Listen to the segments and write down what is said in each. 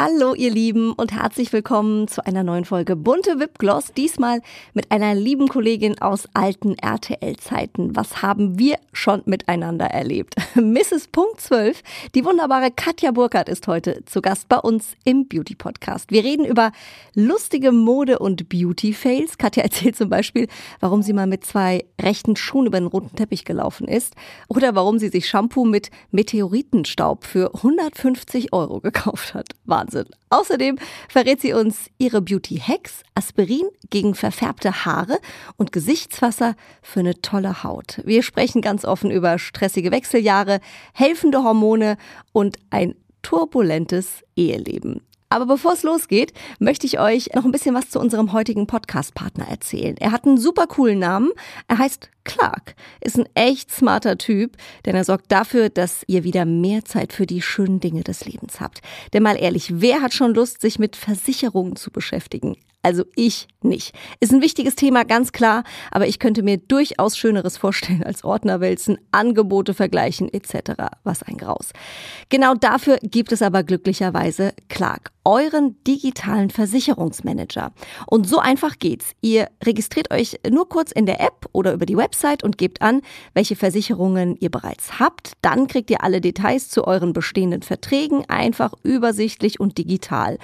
Hallo ihr Lieben und herzlich willkommen zu einer neuen Folge Bunte Wipgloss. Diesmal mit einer lieben Kollegin aus alten RTL-Zeiten. Was haben wir schon miteinander erlebt? Mrs. Punkt 12, die wunderbare Katja Burkhardt ist heute zu Gast bei uns im Beauty Podcast. Wir reden über lustige Mode- und Beauty-Fails. Katja erzählt zum Beispiel, warum sie mal mit zwei rechten Schuhen über den roten Teppich gelaufen ist oder warum sie sich Shampoo mit Meteoritenstaub für 150 Euro gekauft hat. Wahnsinn. Wahnsinn. Außerdem verrät sie uns ihre Beauty-Hacks, Aspirin gegen verfärbte Haare und Gesichtswasser für eine tolle Haut. Wir sprechen ganz offen über stressige Wechseljahre, helfende Hormone und ein turbulentes Eheleben. Aber bevor es losgeht, möchte ich euch noch ein bisschen was zu unserem heutigen Podcast-Partner erzählen. Er hat einen super coolen Namen. Er heißt Clark. Ist ein echt smarter Typ, denn er sorgt dafür, dass ihr wieder mehr Zeit für die schönen Dinge des Lebens habt. Denn mal ehrlich, wer hat schon Lust, sich mit Versicherungen zu beschäftigen? Also ich nicht. Ist ein wichtiges Thema, ganz klar, aber ich könnte mir durchaus Schöneres vorstellen als Ordnerwälzen, Angebote vergleichen etc. Was ein Graus. Genau dafür gibt es aber glücklicherweise Clark, euren digitalen Versicherungsmanager. Und so einfach geht's. Ihr registriert euch nur kurz in der App oder über die Website und gebt an, welche Versicherungen ihr bereits habt. Dann kriegt ihr alle Details zu euren bestehenden Verträgen einfach übersichtlich und digital.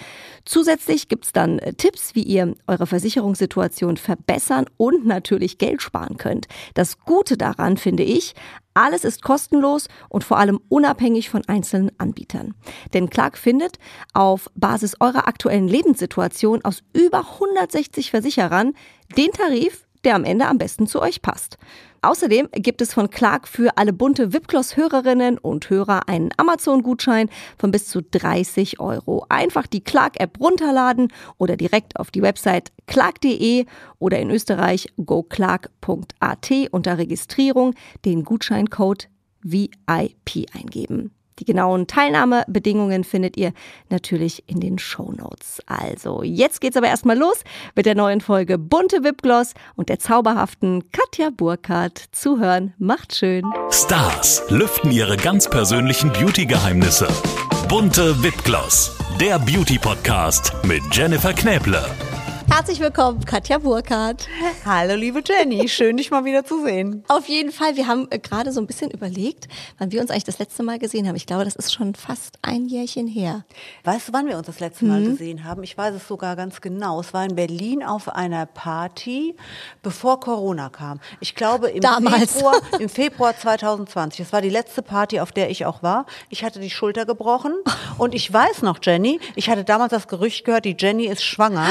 Zusätzlich gibt's dann Tipps, wie ihr eure Versicherungssituation verbessern und natürlich Geld sparen könnt. Das Gute daran finde ich, alles ist kostenlos und vor allem unabhängig von einzelnen Anbietern. Denn Clark findet auf Basis eurer aktuellen Lebenssituation aus über 160 Versicherern den Tarif, der am Ende am besten zu euch passt. Außerdem gibt es von Clark für alle bunte Wipgloss-Hörerinnen und Hörer einen Amazon-Gutschein von bis zu 30 Euro. Einfach die Clark-App runterladen oder direkt auf die Website clark.de oder in Österreich goclark.at unter Registrierung den Gutscheincode VIP eingeben. Die genauen Teilnahmebedingungen findet ihr natürlich in den Show Notes. Also, jetzt geht's aber erstmal los mit der neuen Folge Bunte Wipgloss und der zauberhaften Katja Burkhardt. Zuhören macht schön. Stars lüften ihre ganz persönlichen Beauty-Geheimnisse. Bunte Wipgloss, der Beauty-Podcast mit Jennifer Knäble. Herzlich willkommen, Katja Burkhardt. Hallo, liebe Jenny. Schön, dich mal wieder zu sehen. Auf jeden Fall. Wir haben äh, gerade so ein bisschen überlegt, wann wir uns eigentlich das letzte Mal gesehen haben. Ich glaube, das ist schon fast ein Jährchen her. Weißt du, wann wir uns das letzte Mal mhm. gesehen haben? Ich weiß es sogar ganz genau. Es war in Berlin auf einer Party, bevor Corona kam. Ich glaube, im, Damals. Februar, im Februar 2020. Das war die letzte Party, auf der ich auch war. Ich hatte die Schulter gebrochen. Und ich weiß noch, Jenny, ich hatte damals das Gerücht gehört, die Jenny ist schwanger.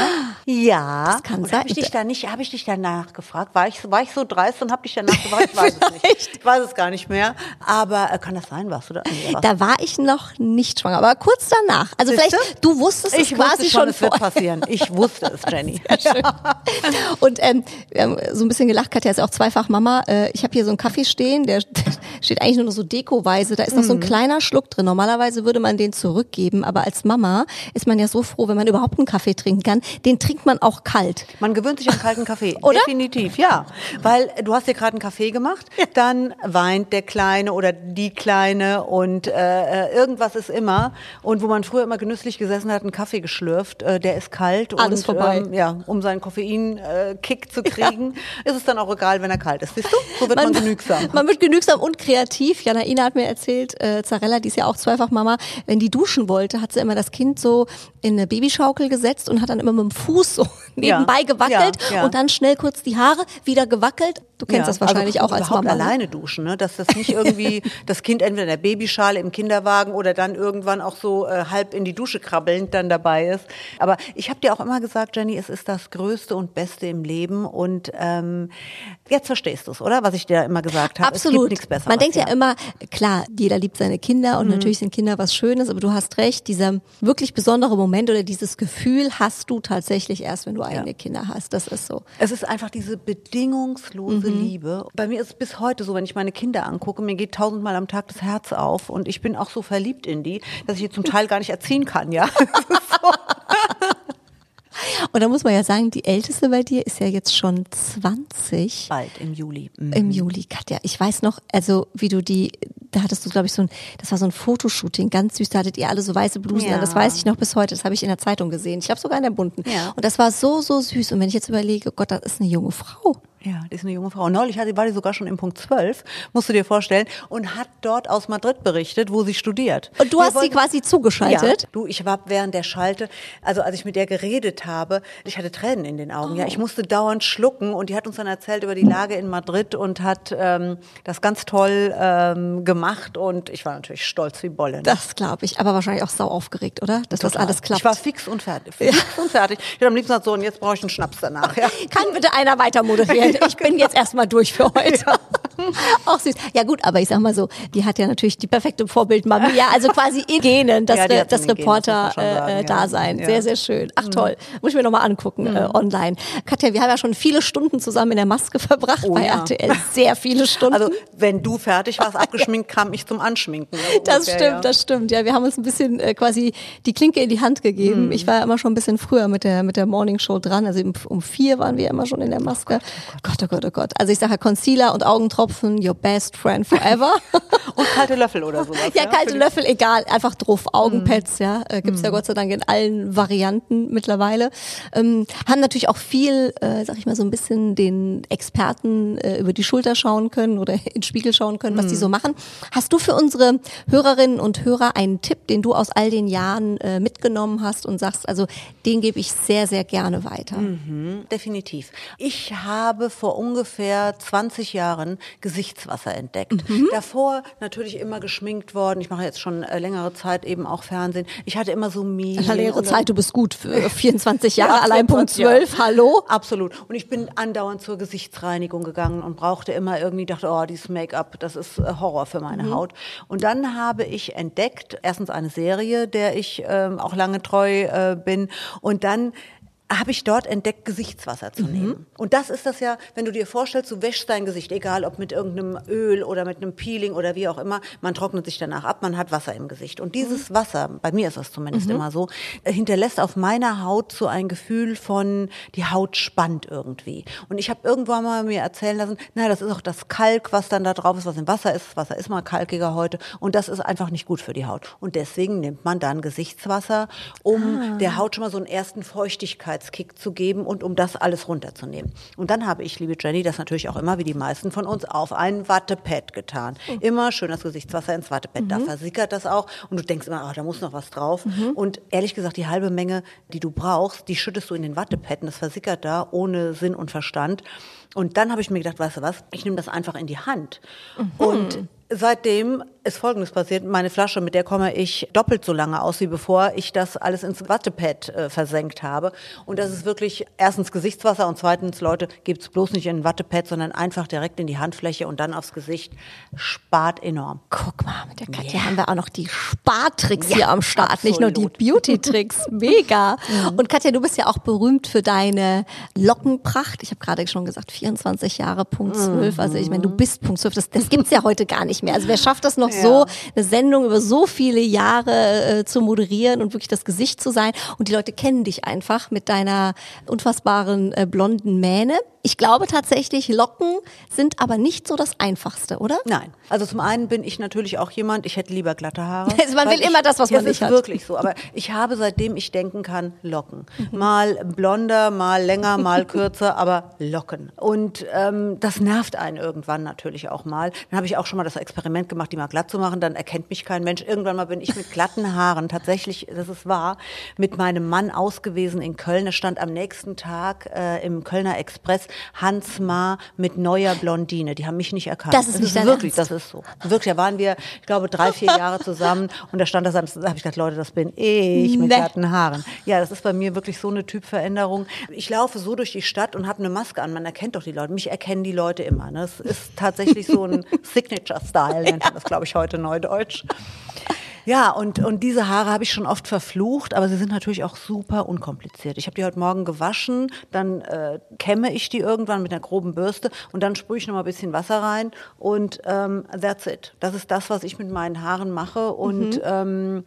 Ja. Das kann sein. Habe ich dich da nicht, habe ich dich danach gefragt? War ich, war ich so dreist und habe dich danach gefragt? Ich weiß es nicht. Ich weiß es gar nicht mehr. Aber äh, kann das sein? Warst du da? Nee, da war ich noch nicht schwanger, aber kurz danach. Also Siehste? vielleicht, du wusstest ich es quasi wusste schon, schon es wird passieren. Ich wusste es, Jenny. Ja. Und ähm, wir haben so ein bisschen gelacht, Katja ist auch zweifach Mama. Äh, ich habe hier so einen Kaffee stehen, der steht eigentlich nur noch so dekoweise. Da ist noch so ein mhm. kleiner Schluck drin. Normalerweise würde man den zurückgeben, aber als Mama ist man ja so froh, wenn man überhaupt einen Kaffee trinken kann. Den trinkt man auch kalt. Man gewöhnt sich an kalten Kaffee. Oder? Definitiv, ja. Weil du hast dir gerade einen Kaffee gemacht, dann weint der Kleine oder die Kleine und äh, äh, irgendwas ist immer. Und wo man früher immer genüsslich gesessen hat, einen Kaffee geschlürft, äh, der ist kalt. Alles und, vorbei. Ähm, ja, um seinen Koffein-Kick äh, zu kriegen, ja. ist es dann auch egal, wenn er kalt ist. Siehst du? So wird man, man genügsam. Man wird genügsam und kreativ. Janaina hat mir erzählt, äh, Zarella, die ist ja auch zweifach Mama, wenn die duschen wollte, hat sie immer das Kind so in eine Babyschaukel gesetzt und hat dann immer mit dem Fuß so nebenbei ja. gewackelt und dann schnell kurz die Haare wieder gewackelt. Du kennst das wahrscheinlich also auch als Mama. Ne? alleine duschen, ne? dass das nicht irgendwie das Kind entweder in der Babyschale im Kinderwagen oder dann irgendwann auch so äh, halb in die Dusche krabbelnd dann dabei ist. Aber ich habe dir auch immer gesagt, Jenny, es ist das Größte und Beste im Leben und ähm, jetzt verstehst du es, oder? Was ich dir immer gesagt habe. Absolut. Nichts Besseres. Man denkt ja, immer, klar, jeder liebt seine Kinder und mhm. natürlich sind Kinder was Schönes, aber du hast recht, dieser wirklich besondere Moment oder dieses Gefühl hast du tatsächlich erst, wenn du eigene ja. Kinder hast. Das ist so. Es ist einfach diese bedingungslose mhm. Liebe. Bei mir ist es bis heute so, wenn ich meine Kinder angucke, mir geht tausendmal am Tag das Herz auf und ich bin auch so verliebt in die, dass ich die zum Teil gar nicht erziehen kann, ja. Und da muss man ja sagen, die älteste bei dir ist ja jetzt schon 20. Bald im Juli. Mhm. Im Juli, Katja. Ich weiß noch, also wie du die da hattest du, glaube ich, so ein, das war so ein Fotoshooting, ganz süß, da hattet ihr alle so weiße Blusen Ja. an, das weiß ich noch bis heute, das habe ich in der Zeitung gesehen. Ich glaube sogar in der bunten. Ja. Und das war so, so süß. Und wenn ich jetzt überlege, Gott, das ist eine junge Frau. Ja, die ist eine junge Frau. Neulich war die sogar schon im Punkt 12, musst du dir vorstellen, und hat dort aus Madrid berichtet, wo sie studiert. Und du Wir hast sie wollten- quasi zugeschaltet? Ja, du, ich war während der Schalte, also als ich mit der geredet habe, ich hatte Tränen in den Augen. Ja, Oh. ich musste dauernd schlucken und die hat uns dann erzählt über die Lage in Madrid und hat ähm, das ganz toll ähm, gemacht und ich war natürlich stolz wie Bolle. ne? Das glaube ich, aber wahrscheinlich auch sau aufgeregt, oder? Dass das Total. alles klappt. Ich war fix und fertig. Fix und fertig. Ich hätte am liebsten gesagt, so, und jetzt brauche ich einen Schnaps danach. Ja. Kann bitte einer weiter moderieren? Ich bin jetzt erstmal durch für heute. Auch süß. Ja gut, aber ich sag mal so, die hat ja natürlich die perfekte Vorbildmami. Ja, also quasi in Genen, das, Ja, das das äh, ja. da sein. Ja. Mhm. Sehr, sehr schön. Ach toll. Muss ich mir nochmal angucken äh, online. Katja, wir haben ja schon viele Stunden zusammen in der Maske verbracht Oh bei. RTL. Sehr viele Stunden. Also, wenn du fertig warst, abgeschminkt, kam ich zum Anschminken. ne, Das ungefähr, stimmt, das stimmt. Ja, wir haben uns ein bisschen äh, quasi die Klinke in die Hand Mhm. gegeben. Ich war ja immer schon ein bisschen früher mit der mit der Morning Show dran. Also um, vier waren wir immer schon in der Maske. Gott, oh Gott, oh Gott. Also ich sage ja Concealer und Augentropfen, your best friend forever. Und kalte Löffel oder sowas. ja, kalte Für die- Löffel, egal, einfach drauf. Augenpads, Mhm. ja, äh, gibt's ja Gott sei Dank in allen Varianten mittlerweile. Ähm, haben natürlich auch viel, äh, sag ich mal, so ein bisschen den Experten äh, über die Schulter schauen können oder in den Spiegel schauen können, was die Mhm. so machen. Hast du für unsere Hörerinnen und Hörer einen Tipp, den du aus all den Jahren äh, mitgenommen hast und sagst, also den gebe ich sehr, sehr gerne weiter? Mhm. Definitiv. Ich habe vor ungefähr 20 Jahren Gesichtswasser entdeckt. Mhm. Davor natürlich immer geschminkt worden. Ich mache jetzt schon äh, längere Zeit eben auch Fernsehen. Ich hatte immer so Minen. Längere Zeit, du bist gut für 24 Jahre, Ja, allein Punkt ja. 12, hallo? Absolut. Und ich bin andauernd zur Gesichtsreinigung gegangen und brauchte immer irgendwie, dachte, oh, dieses Make-up, das ist äh, Horror für meine Haut. Und dann habe ich entdeckt, erstens eine Serie, der ich ähm, auch lange treu äh, bin. Und dann habe ich dort entdeckt, Gesichtswasser zu nehmen. Und das ist das ja, wenn du dir vorstellst, du wäschst dein Gesicht, egal ob mit irgendeinem Öl oder mit einem Peeling oder wie auch immer, man trocknet sich danach ab, man hat Wasser im Gesicht. Und dieses Wasser, bei mir ist das zumindest immer so, äh, hinterlässt auf meiner Haut so ein Gefühl von, die Haut spannt irgendwie. Und ich habe irgendwann mal mir erzählen lassen, na, das ist auch das Kalk, was dann da drauf ist, was im Wasser ist. Das Wasser ist mal kalkiger heute. Und das ist einfach nicht gut für die Haut. Und deswegen nimmt man dann Gesichtswasser, um der Haut schon mal so einen ersten Feuchtigkeitskick zu geben und um das alles runterzunehmen. Und dann habe ich, liebe Jenny, das natürlich auch immer wie die meisten von uns auf ein Wattepad getan. Immer schön das Gesichtswasser ins Wattepad. Da versickert das auch und du denkst immer, ah, da muss noch was drauf. Und ehrlich gesagt, die halbe Menge, die du brauchst, die schüttest du in den Wattepad und das versickert da ohne Sinn und Verstand. Und dann habe ich mir gedacht, weißt du was, ich nehme das einfach in die Hand. Und seitdem ist Folgendes passiert. Meine Flasche, mit der komme ich doppelt so lange aus, wie bevor ich das alles ins Wattepad äh, versenkt habe. Und das ist wirklich erstens Gesichtswasser und zweitens, Leute, gebt's bloß nicht in ein Wattepad, sondern einfach direkt in die Handfläche und dann aufs Gesicht. Spart enorm. Guck mal, mit der Katja Ja. haben wir auch noch die Spartricks Ja, hier am Start, nicht nur die absolut. Beauty-Tricks. Mega. Und Katja, du bist ja auch berühmt für deine Lockenpracht. Ich habe gerade schon gesagt, 24 Jahre, Punkt 12. Also ich meine, du bist Punkt 12. Das, das gibt's ja heute gar nicht mehr. Also wer schafft das noch Ja. so, eine Sendung über so viele Jahre äh, zu moderieren und wirklich das Gesicht zu sein? Und die Leute kennen dich einfach mit deiner unfassbaren äh, blonden Mähne. Ich glaube tatsächlich, Locken sind aber nicht so das Einfachste, oder? Nein. Also zum einen bin ich natürlich auch jemand, ich hätte lieber glatte Haare. Also man will immer das, was man es nicht ist hat. wirklich so. Aber ich habe, seitdem ich denken kann, Locken. Mhm. Mal blonder, mal länger, mal kürzer, aber Locken. Und ähm, das nervt einen irgendwann natürlich auch mal. Dann habe ich auch schon mal das Experiment gemacht, die mal glatt zu machen. Dann erkennt mich kein Mensch. Irgendwann mal bin ich mit glatten Haaren, tatsächlich, das ist wahr, mit meinem Mann ausgewesen in Köln. Es stand am nächsten Tag äh, im Kölner Express Hans Ma mit neuer Blondine. Die haben mich nicht erkannt. Das ist nicht dein wirklich, Ernst. das ist so. Wirklich, da waren wir, ich glaube, drei, vier Jahre zusammen und da stand das, da habe ich gedacht, Leute, das bin ich mit Nee. glatten Haaren. Ja, das ist bei mir wirklich so eine Typveränderung. Ich laufe so durch die Stadt und habe eine Maske an. Man erkennt doch die Leute. Mich erkennen die Leute immer. Ne? Es ist tatsächlich so ein Signature-Style, nennt man das, glaube ich, heute neudeutsch. Ja, und, und diese Haare habe ich schon oft verflucht, aber sie sind natürlich auch super unkompliziert. Ich habe die heute Morgen gewaschen, dann äh, kämme ich die irgendwann mit einer groben Bürste und dann sprühe ich noch mal ein bisschen Wasser rein und ähm, that's it. Das ist das, was ich mit meinen Haaren mache und ähm,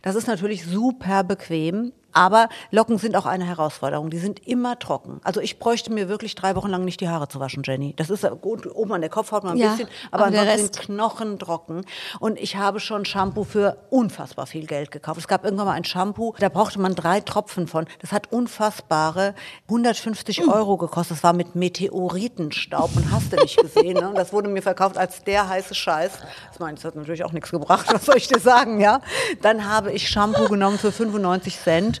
das ist natürlich super bequem. Aber Locken sind auch eine Herausforderung. Die sind immer trocken. Also ich bräuchte mir wirklich drei Wochen lang nicht die Haare zu waschen, Jenny. Das ist gut, oben an der Kopfhaut mal ein Ja, bisschen, aber aber ansonsten Knochen trocken. Und ich habe schon Shampoo für unfassbar viel Geld gekauft. Es gab irgendwann mal ein Shampoo, da brauchte man drei Tropfen von. Das hat unfassbare 150 Hm. Euro gekostet. Das war mit Meteoritenstaub und hast du nicht gesehen. Ne? Und das wurde mir verkauft als der heiße Scheiß. Das meine, das hat natürlich auch nichts gebracht. Was soll ich dir sagen, ja? Dann habe ich Shampoo genommen für 95 Cent.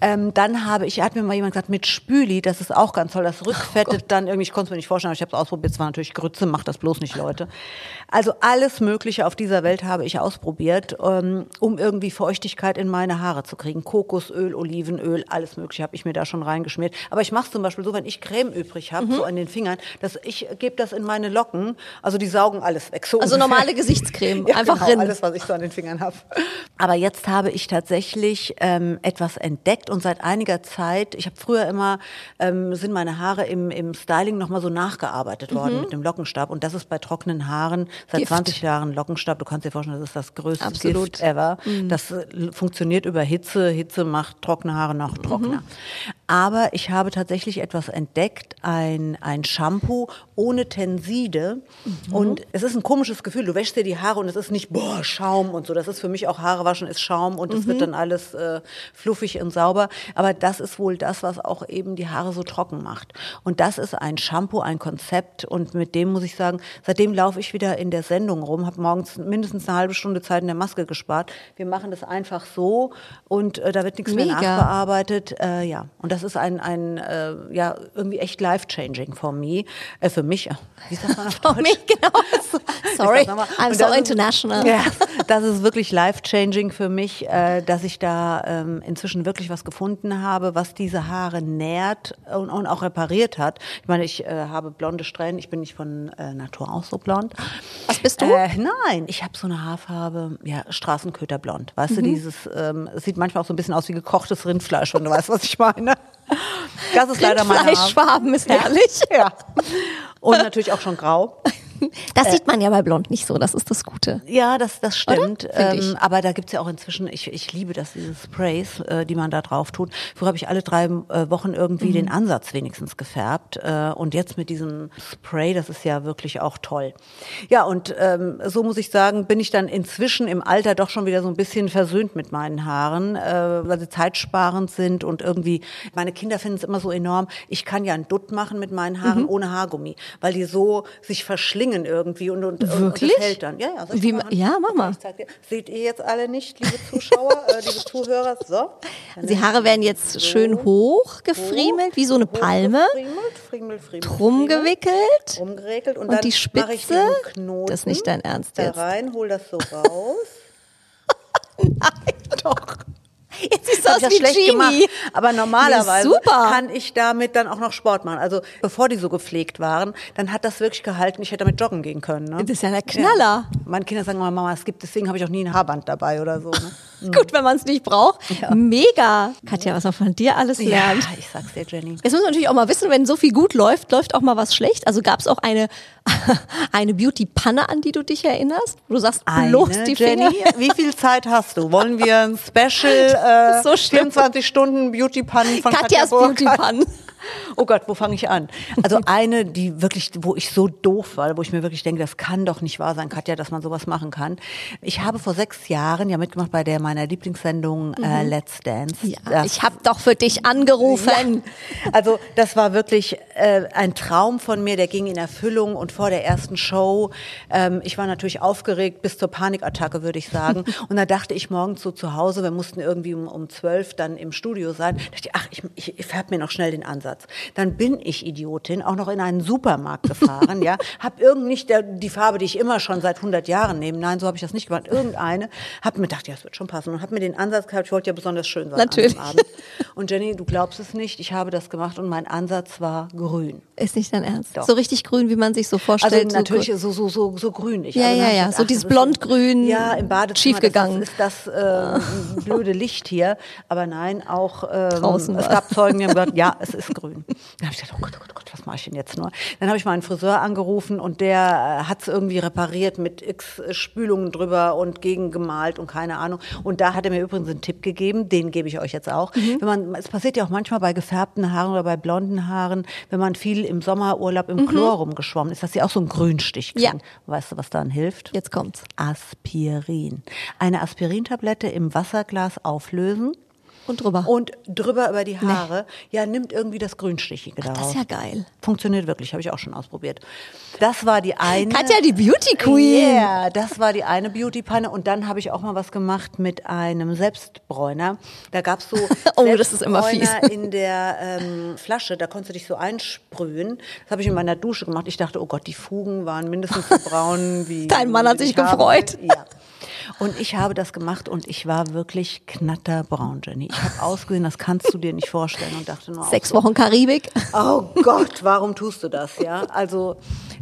Ähm, dann habe ich, hat mir mal jemand gesagt, mit Spüli, das ist auch ganz toll, das rückfettet dann irgendwie, ich konnte es mir nicht vorstellen, aber ich habe es ausprobiert, es war natürlich Grütze, macht das bloß nicht, Leute. Also alles Mögliche auf dieser Welt habe ich ausprobiert, ähm, um irgendwie Feuchtigkeit in meine Haare zu kriegen. Kokosöl, Olivenöl, alles Mögliche habe ich mir da schon reingeschmiert. Aber ich mache es zum Beispiel so, wenn ich Creme übrig habe, so an den Fingern, dass ich gebe das in meine Locken, also die saugen alles weg. So Also ungefähr. normale Gesichtscreme, Ja, einfach genau, rein. alles, was ich so an den Fingern habe. Aber jetzt habe ich tatsächlich ähm, etwas entdeckt und seit einiger Zeit, ich habe früher immer, ähm, sind meine Haare im, im Styling nochmal so nachgearbeitet worden mit dem Lockenstab und das ist bei trockenen Haaren seit Mhm. Gift. 20 Jahren Lockenstab, du kannst dir vorstellen, das ist das größte Absolut. Mhm. Gift ever. Das äh, funktioniert über Hitze, Hitze macht trockene Haare noch Mhm. Aber ich habe tatsächlich etwas entdeckt, ein, ein Shampoo ohne Tenside Mhm. und es ist ein komisches Gefühl, du wäschst dir die Haare und es ist nicht, boah, Schaum und so, das ist für mich auch Haare waschen ist Schaum und es Mhm. wird dann alles äh, fluffig und sauber, aber das ist wohl das, was auch eben die Haare so trocken macht. Und das ist ein Shampoo, ein Konzept und mit dem muss ich sagen, seitdem laufe ich wieder in der Sendung rum, habe morgens mindestens eine halbe Stunde Zeit in der Maske gespart. Wir machen das einfach so und äh, da wird nichts mehr nachbearbeitet. Äh, ja, und das ist ein, ein äh, ja, irgendwie echt life-changing for me, äh, für mich. Wie sagt man auf For me, genau. Sorry. I'm so das ist- international. Ja, das ist wirklich life-changing für mich, äh, dass ich da ähm, inzwischen wirklich was gefunden habe, was diese Haare nährt und, und auch repariert hat. Ich meine, ich äh, habe blonde Strähnen, ich bin nicht von äh, Natur aus so blond. Was bist du? Äh, nein, ich habe so eine Haarfarbe, ja, Straßenköterblond. Weißt Mhm. du, dieses, ähm, es sieht manchmal auch so ein bisschen aus wie gekochtes Rindfleisch, wenn du weißt, was ich meine. Das ist leider meine. Fleischfarben ist herrlich. Ja. Und natürlich auch schon grau. Das sieht man ja bei Blond nicht so, das ist das Gute. Ja, das, das stimmt. Ähm, aber da gibt's ja auch inzwischen, ich, ich liebe das, diese Sprays, äh, die man da drauf tut. Früher habe ich alle drei äh, Wochen irgendwie Mhm. den Ansatz wenigstens gefärbt. Äh, und jetzt mit diesem Spray, das ist ja wirklich auch toll. Ja, und ähm, so muss ich sagen, bin ich dann inzwischen im Alter doch schon wieder so ein bisschen versöhnt mit meinen Haaren, äh, weil sie zeitsparend sind und irgendwie, meine Kinder finden es immer so enorm. Ich kann ja einen Dutt machen mit meinen Haaren ohne Haargummi, weil die so sich verschlingen irgendwie und, und, und Wirklich? das hält dann. Ja, ja, Wie mal ja, mach mal. Seht ihr jetzt alle nicht, liebe Zuschauer, äh, liebe Zuhörer? So. Dann Die Haare werden jetzt so schön hoch gefriemelt, wie so eine Palme, Gefriemelt, friemelt, friemelt, drum gewickelt. rumgeregelt und, Und dann die Spitze? Das ist nicht dein Ernst da jetzt. rein, hol das so raus. Doch. Jetzt siehst du Hab aus wie schlecht Genie. gemacht. Aber normalerweise kann ich damit dann auch noch Sport machen. Also bevor die so gepflegt waren, dann hat das wirklich gehalten. Ich hätte damit joggen gehen können. Ne? Das ist ja der Knaller. Ja. Meine Kinder sagen immer, Mama, es gibt, deswegen habe ich auch nie ein Haarband dabei oder so. Ne? Gut, wenn man es nicht braucht. Mega. Katja, was man von dir alles lernt. Ja, ich sag's dir, Jenny. Jetzt muss man natürlich auch mal wissen, wenn so viel gut läuft, läuft auch mal was schlecht. Also gab es auch eine, eine Beauty-Panne, an die du dich erinnerst? Wo du sagst, bloß Eine, die Jenny, Finger. wie viel Zeit hast du? Wollen wir ein Special äh, So schlimm. 24 Stunden Beauty-Pannen von Katja Katjas Burkhardt? Oh Gott, wo fange ich an? Also eine, die wirklich, wo ich so doof war, wo ich mir wirklich denke, das kann doch nicht wahr sein, Katja, dass man sowas machen kann. Ich habe vor sechs Jahren ja mitgemacht bei der meiner Lieblingssendung äh, Let's Dance. Ja, Das- ich habe doch für dich angerufen. also das war wirklich äh, ein Traum von mir, der ging in Erfüllung und vor der ersten Show, ähm, ich war natürlich aufgeregt bis zur Panikattacke, würde ich sagen. und da dachte ich morgens so zu Hause, wir mussten irgendwie um, um 12 dann im Studio sein, dachte ich, ach, ich, ich, ich färbe mir noch schnell den Ansatz. Dann bin ich Idiotin, auch noch in einen Supermarkt gefahren, ja, hab irgend nicht der, die Farbe, die ich immer schon seit 100 Jahren nehme, nein, so habe ich das nicht gemacht, irgendeine, hab mir gedacht, ja, es wird schon passen und hab mir den Ansatz gehabt, ich wollte ja besonders schön sein Natürlich. Abend. Und Jenny, du glaubst es nicht, ich habe das gemacht und mein Ansatz war grün. Ist nicht dein Ernst. Doch. So richtig grün, wie man sich so Also vorstellt. natürlich so so, so, so, so grünlich. Ja, also ja, ich ja, gedacht, so dieses das blondgrün, Ja, im Badezimmer. schiefgegangen. Das ist, ist das äh, blöde Licht hier. Aber nein, auch ähm, Draußen es gab Zeugen, die haben gesagt, ja, es ist grün. Da habe ich gedacht, oh Gott, oh Gott, oh Gott, was mache ich denn jetzt nur? Dann habe ich meinen Friseur angerufen und der hat es irgendwie repariert mit x Spülungen drüber und gegengemalt und keine Ahnung. Und da hat er mir übrigens einen Tipp gegeben, den gebe ich euch jetzt auch. Mhm. Wenn man, es passiert ja auch manchmal bei gefärbten Haaren oder bei blonden Haaren, wenn man viel im Sommerurlaub im Chlor rumgeschwommen ist, dass sie auch so einen Grünstich kriegen. Mhm. Ja. Weißt du, was dann hilft? Jetzt kommt's. Aspirin. Eine Aspirintablette im Wasserglas auflösen Und drüber. und drüber über die Haare. Ja, nimmt irgendwie das Grünstichige das darauf. ist ja geil. Funktioniert wirklich, habe ich auch schon ausprobiert. Das war die eine. Katja, die Beauty Queen. Ja, das war die eine Beauty-Panne. Und dann habe ich auch mal was gemacht mit einem Selbstbräuner. Da gab's so Oh, das ist immer fies. In der ähm, Flasche. Da konntest du dich so einsprühen. Das habe ich in meiner Dusche gemacht. Ich dachte, oh Gott, die Fugen waren mindestens so braun wie. Dein Mann hat sich gefreut. Ja. Und ich habe das gemacht und ich war wirklich knatterbraun, Jenny. Ich habe ausgesehen, das kannst du dir nicht vorstellen und dachte nur, Sechs so, Wochen Karibik. Oh Gott, warum tust du das, ja? Also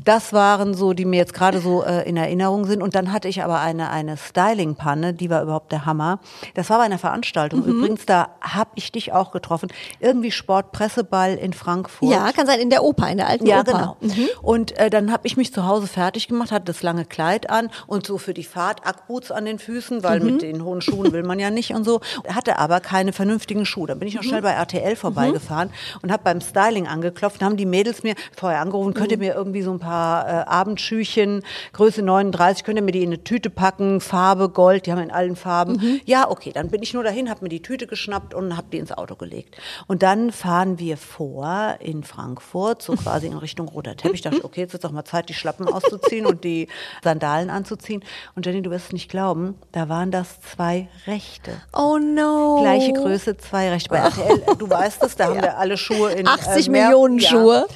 das waren so, die mir jetzt gerade so äh, in Erinnerung sind. Und dann hatte ich aber eine, eine Styling-Panne, die war überhaupt der Hammer. Das war bei einer Veranstaltung. Mhm. Übrigens, da habe ich dich auch getroffen. Irgendwie Sportpresseball in Frankfurt. Ja, kann sein in der Oper, in der alten Ja, Oper. genau. Und äh, dann habe ich mich zu Hause fertig gemacht, hatte das lange Kleid an und so für die Fahrt Ackboots an den Füßen, weil mit den hohen Schuhen will man ja nicht und so. Hatte aber keine vernünftigen Schuhe. Dann bin ich noch schnell bei RTL vorbeigefahren und habe beim Styling angeklopft. Dann haben die Mädels mir vorher angerufen, könnt ihr mir irgendwie so ein paar äh, Abendschüchen, Größe 39, könnt ihr mir die in eine Tüte packen, Farbe, Gold, die haben in allen Farben. Ja, okay, dann bin ich nur dahin, habe mir die Tüte geschnappt und habe die ins Auto gelegt. Und dann fahren wir vor in Frankfurt, so quasi in Richtung roter Teppich. Ich dachte, okay, jetzt ist doch mal Zeit, die Schlappen auszuziehen und die Sandalen anzuziehen. Und Jenny, du wirst es nicht glauben, da waren das zwei Rechte. Oh no. Gleiche Größe, zwei Rechte. Bei RTL, du weißt es, da haben wir alle Schuhe in 80 äh, mehr- Millionen. Schuhe.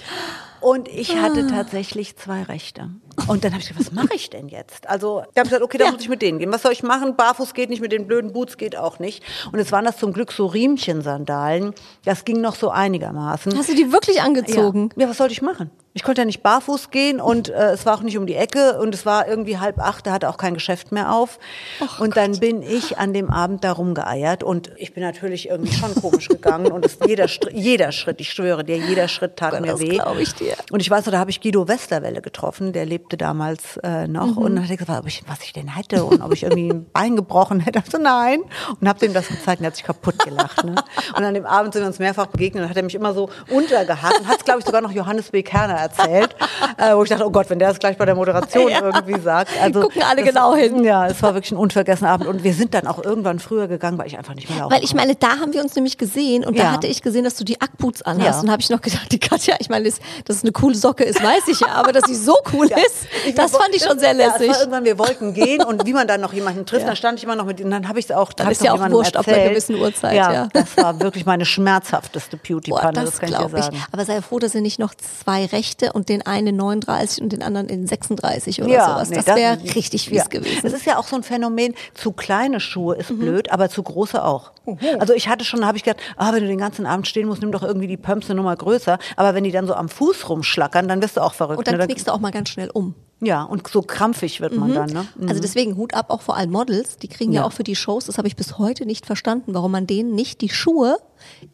Und ich hatte tatsächlich zwei Rechte. Und dann habe ich gedacht, was mache ich denn jetzt? Also, da habe ich gesagt, okay, da muss ich mit denen gehen. Was soll ich machen? Barfuß geht nicht, mit den blöden Boots geht auch nicht. Und es waren das zum Glück so Riemchensandalen. Das ging noch so einigermaßen. Hast du die wirklich angezogen? Ja. ja, was sollte ich machen? Ich konnte ja nicht barfuß gehen und äh, es war auch nicht um die Ecke und es war irgendwie halb acht, da hatte auch kein Geschäft mehr auf. und dann bin ich an dem Abend da rumgeeiert und ich bin natürlich irgendwie schon komisch gegangen und es, jeder, jeder Schritt, ich schwöre dir, jeder Schritt tat mir das weh. glaub ich dir. Und ich weiß noch, da habe ich Guido Westerwelle getroffen, der lebte damals äh, noch Mhm. und dann hat er gesagt, ob ich, was ich denn hätte und ob ich irgendwie ein Bein gebrochen hätte. Ich so, nein. Und habe dem das gezeigt und er hat sich kaputt gelacht. Ne? Und an dem Abend sind wir uns mehrfach begegnet und hat er mich immer so untergehakt und hat es, glaube ich, sogar noch Johannes B. Kerner erzählt, äh, wo ich dachte, oh Gott, wenn der das gleich bei der Moderation Ja. irgendwie sagt. Also, Gucken alle das- genau hin. Ja, es war wirklich ein unvergessener Abend und wir sind dann auch irgendwann früher gegangen, weil ich einfach nicht mehr laufen Weil ich meine, da haben wir uns nämlich gesehen und da Ja. hatte ich gesehen, dass du die Ackboots anhast. Ja. Und habe ich noch gedacht, die Katja, ich meine, dass dass es eine coole Socke ist, weiß ich ja, aber dass sie so cool ist, Ich- das fand ich schon sehr Ja, lässig. war irgendwann, wir wollten gehen und wie man dann noch jemanden trifft, dann stand ich immer noch mit ihm, dann habe ich es auch, Dann ist ja auch wurscht, ab einer erzählt. gewissen Uhrzeit, Ja, ja. das war wirklich meine schmerzhafteste Beauty-Panne, das, das kann ich dir glaube ich. sagen. Aber sei froh, dass ihr nicht noch zwei Rechte und den einen in 39 und den anderen in 36 oder sowas. nee, das wäre richtig fies ja. gewesen. Es ist ja auch so ein Phänomen, zu kleine Schuhe Mhm. ist blöd, aber zu große auch. Also ich hatte schon, da habe ich gedacht, ah, wenn du den ganzen Abend stehen musst, nimm doch irgendwie die Pumps eine Nummer größer. Aber wenn die dann so am Fuß rumschlackern, dann wirst du auch verrückt. Und dann ne? knickst du auch mal ganz schnell um. Ja, und so krampfig wird man dann. Ne? Also deswegen Hut ab auch vor allen Models. Die kriegen ja, Ja. auch für die Shows, das habe ich bis heute nicht verstanden, warum man denen nicht die Schuhe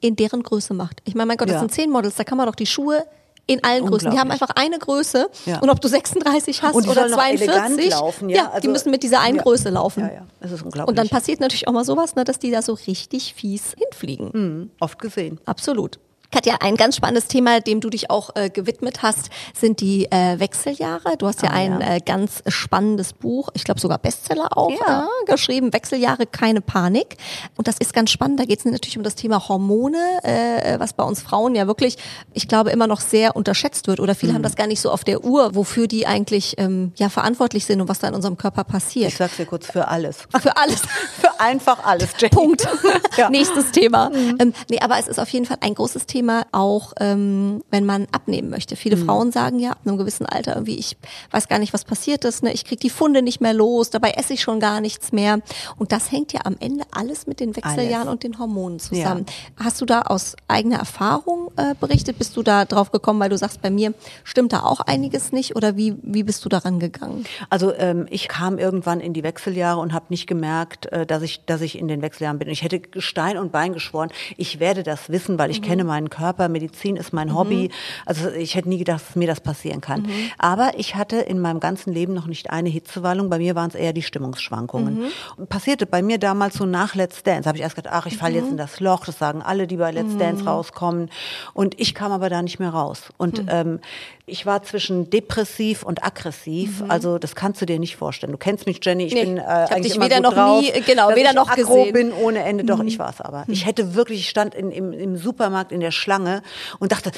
in deren Größe macht. Ich meine, mein Gott, das Ja. sind zehn Models, da kann man doch die Schuhe in allen Größen. Die haben einfach eine Größe. Ja. Und ob du 36 hast die oder sollen noch 42, elegant laufen, ja? ja, die Also- müssen mit dieser einen. Größe laufen. Ja, ja, das ist unglaublich. Und dann passiert natürlich auch mal sowas, ne, dass die da so richtig fies hinfliegen. Hm, oft gesehen. Absolut. Katja, ein ganz spannendes Thema, dem du dich auch äh, gewidmet hast, sind die äh, Wechseljahre. Du hast ja Ah, ein ja. Äh, ganz spannendes Buch, ich glaube sogar Bestseller auch, Ja. äh, geschrieben, Wechseljahre, keine Panik. Und das ist ganz spannend, da geht es natürlich um das Thema Hormone, äh, was bei uns Frauen ja wirklich, ich glaube, immer noch sehr unterschätzt wird. Oder Mhm. viele haben das gar nicht so auf der Uhr, wofür die eigentlich ähm, ja verantwortlich sind und was da in unserem Körper passiert. Ich sag's dir kurz für alles. Für alles. Für einfach alles, Jenny. Punkt. Ja. Nächstes Thema. Ähm, nee, aber es ist auf jeden Fall ein großes Thema, auch ähm, wenn man abnehmen möchte. Viele Frauen sagen ja ab einem gewissen Alter irgendwie, ich weiß gar nicht, was passiert ist, ne? ich krieg die Funde nicht mehr los, dabei esse ich schon gar nichts mehr. Und das hängt ja am Ende alles mit den Wechseljahren Alles. und den Hormonen zusammen. Hast du da aus eigener Erfahrung äh, berichtet? Bist du da drauf gekommen, weil du sagst, bei mir stimmt da auch einiges nicht? Oder wie, wie bist du daran gegangen? Also ähm, ich kam irgendwann in die Wechseljahre und habe nicht gemerkt, äh, dass ich, dass ich in den Wechseljahren bin. Ich hätte Stein und Bein geschworen, ich werde das wissen, weil ich kenne meinen meinen Körper. Medizin ist mein Hobby. Also ich hätte nie gedacht, dass mir das passieren kann. Aber ich hatte in meinem ganzen Leben noch nicht eine Hitzewallung. Bei mir waren es eher die Stimmungsschwankungen. Und passierte bei mir damals so nach Let's Dance. Habe ich erst gedacht, ach, ich falle jetzt in das Loch. Das sagen alle, die bei Let's Dance rauskommen. Und ich kam aber da nicht mehr raus. Und ähm, ich war zwischen depressiv und aggressiv. Also das kannst du dir nicht vorstellen. Du kennst mich, Jenny. Ich Nee, bin äh, ich eigentlich dich weder noch drauf, nie- genau, weder ich noch aggro gesehen. bin ohne Ende. Doch, ich war es aber. Ich hätte wirklich, ich stand in, im, im Supermarkt in der Schlange und dachte,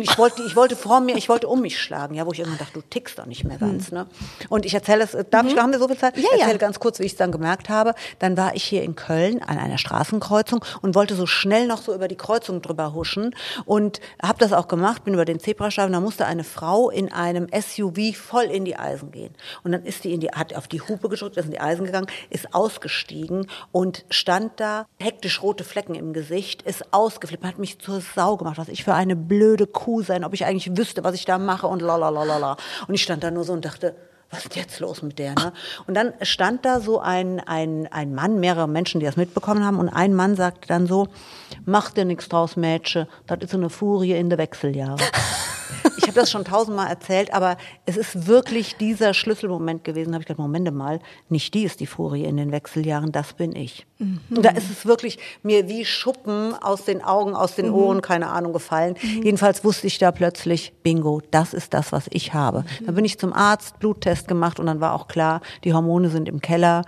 ich wollte, ich wollte vor mir, ich wollte um mich schlagen. Ja, wo ich irgendwann dachte, du tickst doch nicht mehr ganz. Ne? Und ich erzähle es, darf ich, haben wir so viel Zeit? Ja, ich ja. erzähle ganz kurz, wie ich es dann gemerkt habe. Dann war ich hier in Köln an einer Straßenkreuzung und wollte so schnell noch so über die Kreuzung drüber huschen und habe das auch gemacht, bin über den Zebrastreifen, da musste eine Frau in einem SUV voll in die Eisen gehen. Und dann ist die in die, hat auf die Hupe gedrückt, ist in die Eisen gegangen, ist ausgestiegen und stand da, hektisch rote Flecken im Gesicht, ist ausgeflippt, hat mich zur Sau gemacht, was ich für eine blöde Kuh sein, ob ich eigentlich wüsste, was ich da mache und lalalala. Und ich stand da nur so und dachte, was ist jetzt los mit der? Ne? Und dann stand da so ein, ein, ein Mann, mehrere Menschen, die das mitbekommen haben, und ein Mann sagte dann so, mach dir nichts draus, Mädchen, das ist so eine Furie in der Wechseljahre. Ich habe das schon tausendmal erzählt, aber es ist wirklich dieser Schlüsselmoment gewesen. Da habe ich gedacht, Moment mal, nicht die ist die Furie in den Wechseljahren, das bin ich. Und da ist es wirklich mir wie Schuppen aus den Augen, aus den Ohren, keine Ahnung, gefallen. Jedenfalls wusste ich da plötzlich, bingo, das ist das, was ich habe. Dann bin ich zum Arzt, Bluttest gemacht und dann war auch klar, die Hormone sind im Keller.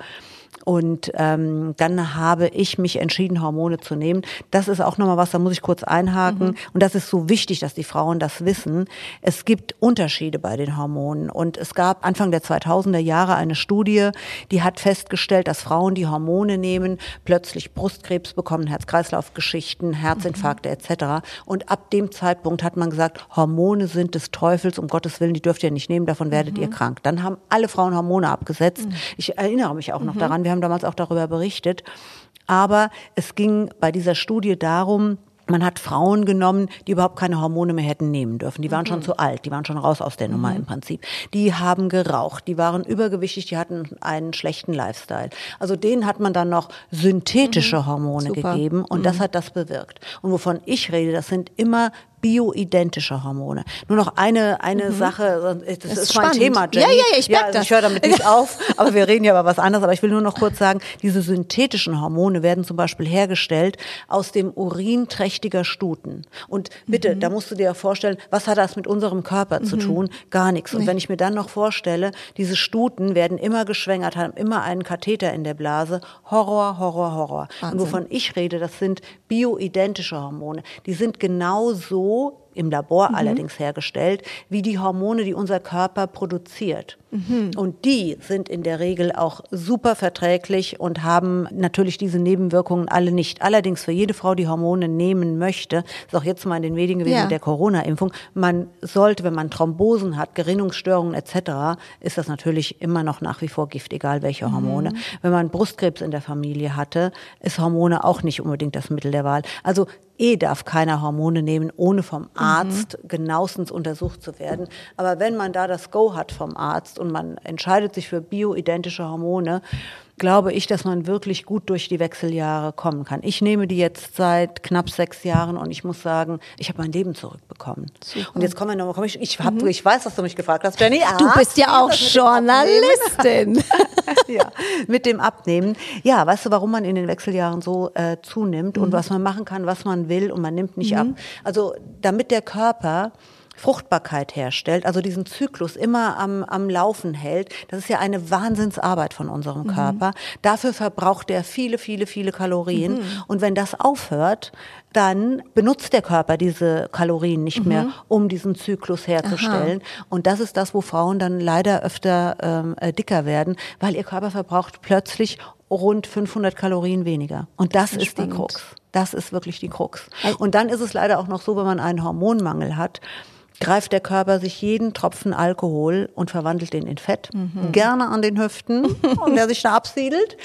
Und ähm, dann habe ich mich entschieden, Hormone zu nehmen. Das ist auch nochmal was, da muss ich kurz einhaken. Und das ist so wichtig, dass die Frauen das wissen. Es gibt Unterschiede bei den Hormonen. Und es gab Anfang der 2000er Jahre eine Studie, die hat festgestellt, dass Frauen, die Hormone nehmen, plötzlich Brustkrebs bekommen, Herz-Kreislauf-Geschichten, Herzinfarkte etc. Und ab dem Zeitpunkt hat man gesagt, Hormone sind des Teufels, um Gottes Willen, die dürft ihr nicht nehmen, davon werdet ihr krank. Dann haben alle Frauen Hormone abgesetzt. Ich erinnere mich auch noch daran, wir haben damals auch darüber berichtet. Aber es ging bei dieser Studie darum, man hat Frauen genommen, die überhaupt keine Hormone mehr hätten nehmen dürfen. Die waren schon zu alt, die waren schon raus aus der Nummer im Prinzip. Die haben geraucht, die waren übergewichtig, die hatten einen schlechten Lifestyle. Also denen hat man dann noch synthetische Hormone Super. gegeben und das hat das bewirkt. Und wovon ich rede, das sind immer bioidentische Hormone. Nur noch eine, eine Sache, das, Das ist, ist mein spannend. Thema, Jenny. Ja, ja, ja, ich merk also das. Ich höre damit nicht auf, aber wir reden ja über was anderes. Aber ich will nur noch kurz sagen, diese synthetischen Hormone werden zum Beispiel hergestellt aus dem Urin trächtiger Stuten. Und bitte, Mhm. da musst du dir ja vorstellen, was hat das mit unserem Körper zu tun? Gar nichts. Und wenn ich mir dann noch vorstelle, diese Stuten werden immer geschwängert, haben immer einen Katheter in der Blase. Horror, Horror, Horror. Wahnsinn. Und wovon ich rede, das sind bioidentische Hormone. Die sind genauso im Labor Mhm. allerdings hergestellt, wie die Hormone, die unser Körper produziert. Mhm. Und die sind in der Regel auch super verträglich und haben natürlich diese Nebenwirkungen alle nicht. Allerdings für jede Frau, die Hormone nehmen möchte, ist auch jetzt mal in den Medien gewesen Ja. mit der Corona-Impfung, man sollte, wenn man Thrombosen hat, Gerinnungsstörungen etc., ist das natürlich immer noch nach wie vor Gift, egal welche Hormone. Mhm. Wenn man Brustkrebs in der Familie hatte, ist Hormone auch nicht unbedingt das Mittel der Wahl. Also eh darf keiner Hormone nehmen, ohne vom Arzt genauestens untersucht zu werden. Aber wenn man da das Go hat vom Arzt und man entscheidet sich für bioidentische Hormone, glaube ich, dass man wirklich gut durch die Wechseljahre kommen kann. Ich nehme die jetzt seit knapp sechs Jahren und ich muss sagen, ich habe mein Leben zurückbekommen. Und jetzt kommen wir noch, komm ich, ich, hab, ich weiß, dass du mich gefragt hast, Jenny. Du ah, bist ja auch. Journalistin. ja, mit dem Abnehmen. Ja, weißt du, warum man in den Wechseljahren so äh, zunimmt und was man machen kann, was man will und man nimmt nicht ab. Also damit der Körper Fruchtbarkeit herstellt, also diesen Zyklus immer am, am Laufen hält, das ist ja eine Wahnsinnsarbeit von unserem Körper. Dafür verbraucht er viele, viele, viele Kalorien. Und wenn das aufhört, dann benutzt der Körper diese Kalorien nicht mehr, um diesen Zyklus herzustellen. Und das ist das, wo Frauen dann leider öfter ähm, äh, dicker werden, weil ihr Körper verbraucht plötzlich rund 500 Kalorien weniger. Und das, ist ist, die. Krux. Das ist wirklich die Krux. Und dann ist es leider auch noch so, wenn man einen Hormonmangel hat, greift der Körper sich jeden Tropfen Alkohol und verwandelt den in Fett. Mhm. Gerne an den Hüften und der sich da absiedelt.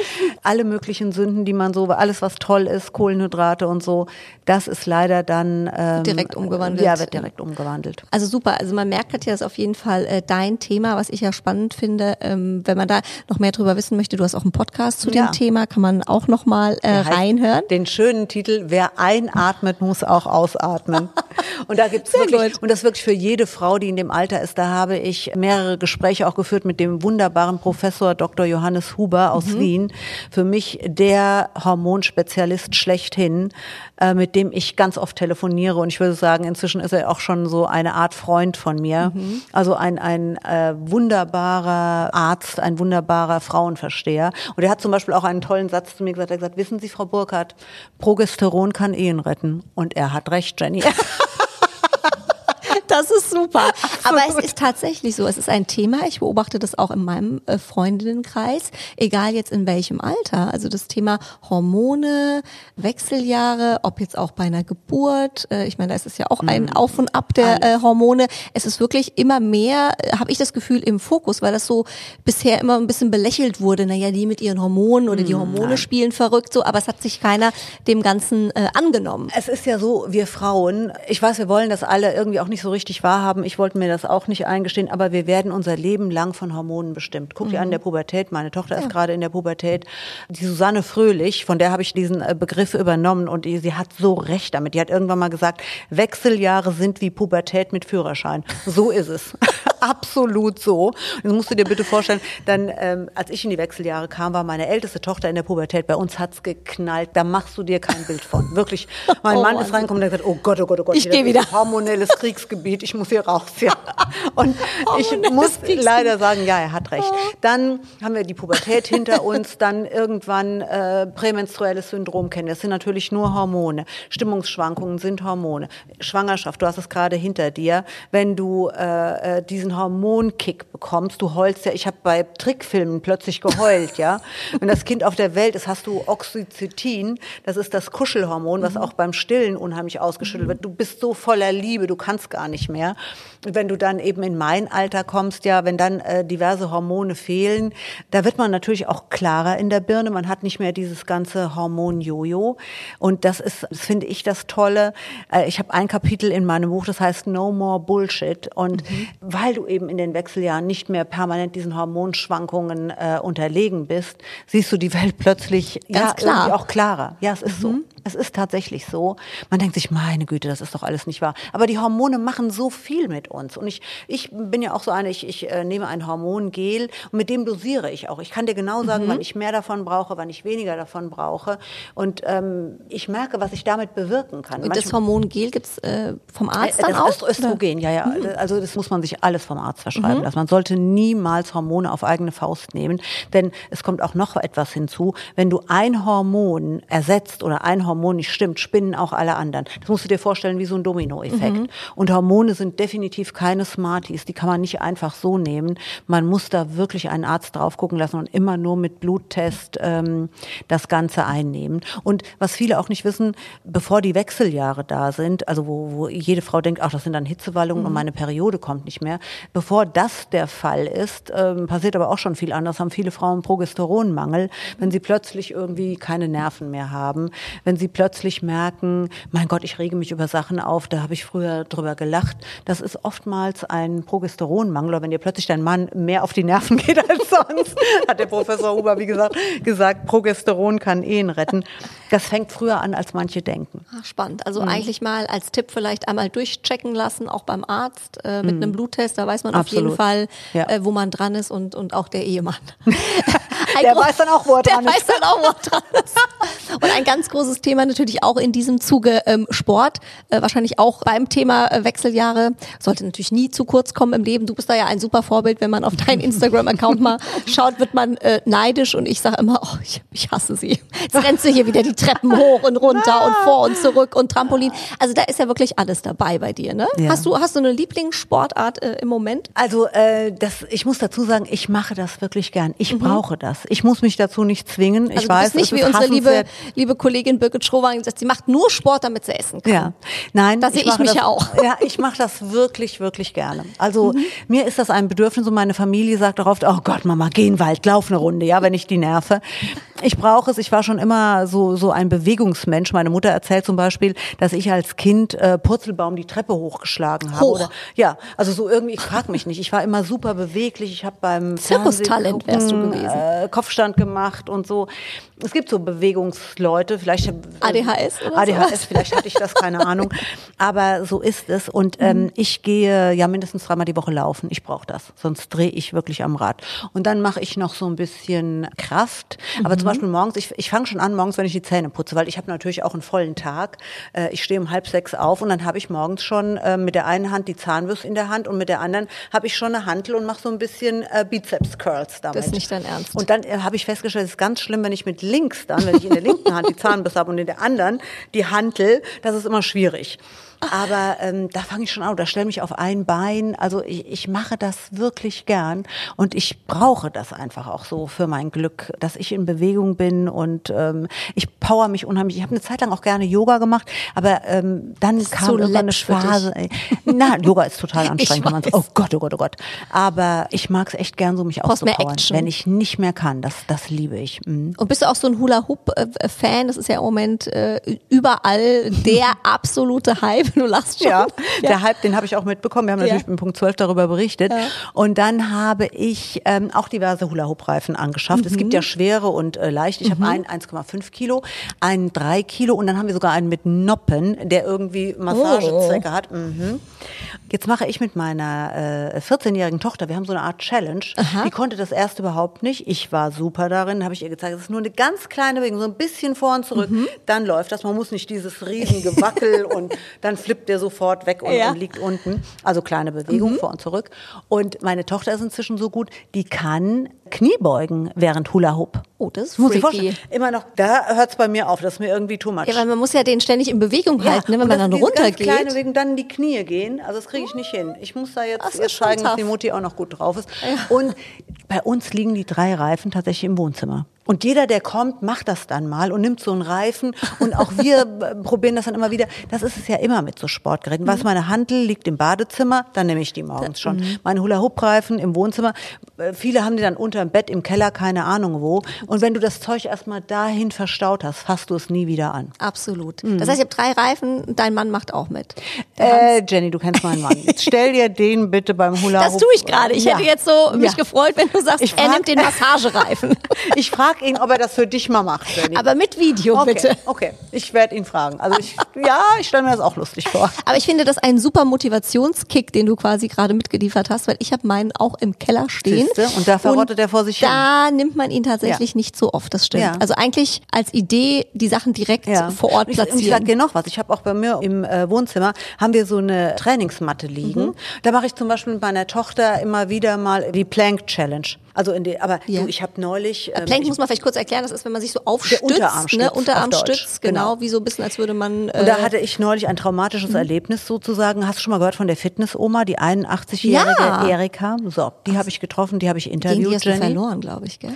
Alle möglichen Sünden, die man so, alles was toll ist, Kohlenhydrate und so, das ist leider dann ähm, direkt umgewandelt. Ja, wird direkt umgewandelt. Also super. Also man merkt ja, das ist auf jeden Fall äh, dein Thema, was ich ja spannend finde. Ähm, wenn man da noch mehr drüber wissen möchte, du hast auch einen Podcast zu ja. dem Thema, kann man auch noch mal äh, reinhören. Den schönen Titel: Wer einatmet, muss auch ausatmen. und da gibt's wirklich gut. und das wirklich für jede Frau, die in dem Alter ist. Da habe ich mehrere Gespräche auch geführt mit dem wunderbaren Professor Dr. Johannes Huber aus mhm. Wien. Für mich der Hormonspezialist schlechthin, äh, mit dem ich ganz oft telefoniere. Und ich würde sagen, inzwischen ist er auch schon so eine Art Freund von mir. Mhm. Also ein, ein äh, wunderbarer Arzt, ein wunderbarer Frauenversteher. Und er hat zum Beispiel auch einen tollen Satz zu mir gesagt. Er hat gesagt, wissen Sie, Frau Burkhardt, Progesteron kann Ehen retten. Und er hat recht, Jenny. Das ist super. Aber es ist tatsächlich so. Es ist ein Thema. Ich beobachte das auch in meinem äh, Freundinnenkreis, egal jetzt in welchem Alter. Also das Thema Hormone, Wechseljahre, ob jetzt auch bei einer Geburt. Äh, ich meine, da ist es ja auch ein mhm. Auf und Ab der äh, Hormone. Es ist wirklich immer mehr, habe ich das Gefühl, im Fokus, weil das so bisher immer ein bisschen belächelt wurde. Naja, die mit ihren Hormonen oder die mhm, Hormone Nein. spielen verrückt so, aber es hat sich keiner dem Ganzen äh, angenommen. Es ist ja so, wir Frauen, ich weiß, wir wollen das alle irgendwie auch nicht so richtig richtig wahrhaben. Ich wollte mir das auch nicht eingestehen, aber wir werden unser Leben lang von Hormonen bestimmt. Guck mhm. dir an der Pubertät. Meine Tochter ja. ist gerade in der Pubertät. Die Susanne Fröhlich, von der habe ich diesen äh, Begriff übernommen und die, sie hat so recht damit. Die hat irgendwann mal gesagt, Wechseljahre sind wie Pubertät mit Führerschein. So ist es. Absolut so. Das musst du dir bitte vorstellen, dann, ähm, als ich in die Wechseljahre kam, war meine älteste Tochter in der Pubertät. Bei uns hat's geknallt. Da machst du dir kein Bild von. Wirklich. Mein oh, Mann ist reingekommen und hat gesagt, oh Gott, oh Gott, oh Gott. Ich gehe wieder. Hormonelles Kriegsgebiet. Gebiet, ich muss hier raus. Ja. Und ich muss leider sagen, ja, er hat recht. Oh. Dann haben wir die Pubertät hinter uns, dann irgendwann äh, prämenstruelles Syndrom kennen. Das sind natürlich nur Hormone. Stimmungsschwankungen sind Hormone. Schwangerschaft, du hast es gerade hinter dir. Wenn du äh, äh diesen Hormonkick bekommst, du heulst ja, ich habe bei Trickfilmen plötzlich geheult, ja. Wenn das Kind auf der Welt ist, hast du Oxytocin, das ist das Kuschelhormon, was mhm. auch beim Stillen unheimlich ausgeschüttet wird. Du bist so voller Liebe, du kannst gar nicht mehr. Wenn du dann eben in mein Alter kommst, ja, wenn dann äh, diverse Hormone fehlen, da wird man natürlich auch klarer in der Birne. Man hat nicht mehr dieses ganze Hormon-Jojo. Und das ist, das finde ich das Tolle. Äh, ich habe ein Kapitel in meinem Buch, das heißt No More Bullshit. Und mhm. weil du eben in den Wechseljahren nicht mehr permanent diesen Hormonschwankungen äh, unterlegen bist, siehst du die Welt plötzlich Ganz ja, klar. auch klarer. Ja, es ist mhm. so. Es ist tatsächlich so. Man denkt sich, meine Güte, das ist doch alles nicht wahr. Aber die Hormone machen so viel mit uns. Und ich, ich bin ja auch so eine, ich, ich äh, nehme ein Hormongel und mit dem dosiere ich auch. Ich kann dir genau sagen, mhm. wann ich mehr davon brauche, wann ich weniger davon brauche. Und ähm, ich merke, was ich damit bewirken kann. Und das Hormongel gibt's äh, vom Arzt äh, dann das auch? Östrogen, ja, ja. Mhm. Also das muss man sich alles vom Arzt verschreiben mhm. lassen. Man sollte niemals Hormone auf eigene Faust nehmen. Denn es kommt auch noch etwas hinzu. Wenn du ein Hormon ersetzt oder ein Hormon nicht stimmt, spinnen auch alle anderen. Das musst du dir vorstellen wie so ein Dominoeffekt. Mhm. Und Hormone sind definitiv keine Smarties. Die kann man nicht einfach so nehmen. Man muss da wirklich einen Arzt drauf gucken lassen und immer nur mit Bluttest ähm, das Ganze einnehmen. Und was viele auch nicht wissen, bevor die Wechseljahre da sind, also wo, wo jede Frau denkt, ach, das sind dann Hitzewallungen mhm. und meine Periode kommt nicht mehr. Bevor das der Fall ist, ähm, passiert aber auch schon viel anders, haben viele Frauen Progesteronmangel, wenn sie plötzlich irgendwie keine Nerven mehr haben, wenn sie plötzlich merken, mein Gott, ich rege mich über Sachen auf, da habe ich früher drüber gelacht. Das ist oftmals ein Progesteronmangel, oder wenn dir plötzlich dein Mann mehr auf die Nerven geht als sonst, hat der Professor Huber, wie gesagt, gesagt, Progesteron kann Ehen retten. Das fängt früher an, als manche denken. Ach, spannend. Also mhm. eigentlich mal als Tipp vielleicht einmal durchchecken lassen, auch beim Arzt äh, mit mhm. einem Bluttest. Da weiß man Absolut. auf jeden Fall, ja. äh, wo man dran ist und, und auch der Ehemann. der weiß dann auch, wo er dran der ist. Der weiß dann auch, wo er dran ist. Und ein ganz großes Thema natürlich auch in diesem Zuge ähm, Sport. Äh, wahrscheinlich auch beim Thema äh, Wechseljahre. Sollte natürlich nie zu kurz kommen im Leben. Du bist da ja ein super Vorbild. Wenn man auf deinen Instagram-Account mal schaut, wird man äh, neidisch. Und ich sage immer, oh, ich, ich hasse sie. Jetzt rennst du hier wieder die Treppen hoch und runter und vor und zurück und Trampolin. Also da ist ja wirklich alles dabei bei dir, ne? Ja. Hast du hast du eine Lieblingssportart äh, im Moment? Also äh, das, ich muss dazu sagen, ich mache das wirklich gern. Ich mhm. brauche das. Das. Ich muss mich dazu nicht zwingen. Also ich du weiß, nicht wie unsere liebe, liebe Kollegin Birgit Schrowagen, die sagt, sie macht nur Sport, damit sie essen kann. Ja, nein, Da sehe ich mache mich das, ja auch. Ja, ich mache das wirklich, wirklich gerne. Also Mhm. mir ist das ein Bedürfnis und meine Familie sagt auch oft, oh Gott, Mama, geh in den Wald, lauf eine Runde, ja, wenn ich die nerve. Ich brauche es. Ich war schon immer so so ein Bewegungsmensch. Meine Mutter erzählt zum Beispiel, dass ich als Kind äh, Purzelbaum die Treppe hochgeschlagen habe. Hoch? Oder, ja, also so irgendwie. Ich frage mich nicht. Ich war immer super beweglich. Ich habe beim Zirkustalent wärst du gewesen. Äh, Kopfstand gemacht und so. Es gibt so Bewegungsleute. Vielleicht äh, ADHS oder ADHS, sowas? vielleicht hatte ich das, keine Ahnung. Aber so ist es. Und ähm, ich gehe ja mindestens dreimal die Woche laufen. Ich brauche das. Sonst drehe ich wirklich am Rad. Und dann mache ich noch so ein bisschen Kraft. Aber zum Beispiel morgens, ich, ich fange schon an morgens, wenn ich die Zähne putze, weil ich habe natürlich auch einen vollen Tag. Äh, ich stehe um halb sechs auf und dann habe ich morgens schon äh, mit der einen Hand die Zahnbürste in der Hand und mit der anderen habe ich schon eine Hantel und mache so ein bisschen äh, Bizeps-Curls damit. Das ist nicht dein Ernst. Und dann äh, habe ich festgestellt, es ist ganz schlimm, wenn ich mit links dann, wenn ich in der linken Hand die Zahnbürste habe und in der anderen die Hantel, das ist immer schwierig. Aber ähm, da fange ich schon an, oder stelle mich auf ein Bein. Also ich, ich mache das wirklich gern und ich brauche das einfach auch so für mein Glück, dass ich in Bewegung bin und ähm, ich power mich unheimlich. Ich habe eine Zeit lang auch gerne Yoga gemacht, aber ähm, dann kam zu irgendwann eine. Phase. Na, Yoga ist total anstrengend. wenn man so, oh Gott, oh Gott, oh Gott. Aber ich mag es echt gern, so mich auszupowern. Wenn ich nicht mehr kann, das, das liebe ich. Mhm. Und bist du auch so ein Hula-Hoop-Fan? Das ist ja im Moment äh, überall der absolute Hype. Du lachst schon. Ja, der Hype, den habe ich auch mitbekommen. Wir haben Ja. natürlich mit Punkt 12 darüber berichtet. Ja. Und dann habe ich ähm, auch diverse Hula-Hoop-Reifen angeschafft. Es Mhm. gibt ja schwere und äh, leicht. Ich habe einen 1,5 Kilo, einen 3 Kilo und dann haben wir sogar einen mit Noppen, der irgendwie Massagezwecke hat. Mhm. Jetzt mache ich mit meiner äh, 14-jährigen Tochter, wir haben so eine Art Challenge. Die konnte das erst überhaupt nicht. Ich war super darin, habe ich ihr gezeigt. Es ist nur eine ganz kleine Bewegung, so ein bisschen vor und zurück. Mhm. Dann läuft das. Man muss nicht dieses riesen Gewackel und dann flippt der sofort weg und, Ja. und liegt unten. Also kleine Bewegung vor und zurück. Und meine Tochter ist inzwischen so gut, die kann Kniebeugen während Hula Hoop. Oh, das ist Muss ich freaky. vorstellen. Immer noch, da hört es bei mir auf, das ist mir irgendwie too much. Ja, weil man muss ja den ständig in Bewegung halten, ne, wenn man dann ganz kleine runtergeht. Bewegung, dann in die Knie gehen, also das kriege ich nicht hin. Ich muss da jetzt ihr schon zeigen, dass die Mutti auch noch gut drauf ist. Und bei uns liegen die drei Reifen tatsächlich im Wohnzimmer. Und jeder, der kommt, macht das dann mal und nimmt so einen Reifen. Und auch wir probieren das dann immer wieder. Das ist es ja immer mit so Sportgeräten. Mhm. Was meine Hantel liegt im Badezimmer, dann nehme ich die morgens schon. Mhm. Meine Hula-Hoop-Reifen im Wohnzimmer. Äh, Viele haben die dann unterm Bett, im Keller, keine Ahnung wo. Und wenn du das Zeug erstmal dahin verstaut hast, fasst du es nie wieder an. Absolut. Mhm. Das heißt, ich habe drei Reifen, dein Mann macht auch mit. Äh, Jenny, du kennst meinen Mann. Jetzt stell dir den bitte beim Hula Das tue ich gerade. Ich Ja. hätte jetzt so mich Ja. gefreut, wenn du sagst, Ich er frag- nimmt den Massagereifen. Ich frage ihn, ob er das für dich mal macht, Jenny. Aber mit Video, okay, bitte. Okay, ich werde ihn fragen. Also ich, ja, ich stelle mir das auch lustig vor. Aber ich finde das ein super Motivationskick, den du quasi gerade mitgeliefert hast, weil ich habe meinen auch im Keller stehen. Siehste? Und da verrottet er vor sich hin. Da nimmt man ihn tatsächlich Ja. nicht so oft, das stimmt. Ja. Also eigentlich als Idee die Sachen direkt vor Ort Und ich, und ich platzieren. sag dir noch was. Ich habe auch bei mir im äh, Wohnzimmer haben wir so eine Trainingsmatte liegen. Mhm. Da mache ich zum Beispiel mit meiner Tochter immer wieder mal die Plank Challenge. Also in die, aber Ja. du, ich habe neulich. ähm, Plank muss man vielleicht kurz erklären, das ist, wenn man sich so aufstützt, Unterarmstütz ne? Unterarmstütz, genau, genau. wie so ein bisschen, als würde man. Äh, Und da hatte ich neulich ein traumatisches Erlebnis sozusagen. Hast du schon mal gehört von der Fitness-Oma, die 81-jährige Ja. Erika? So, die habe ich getroffen, die habe ich gegen die interviewt, hast du Jenny. verloren, glaube ich, gell?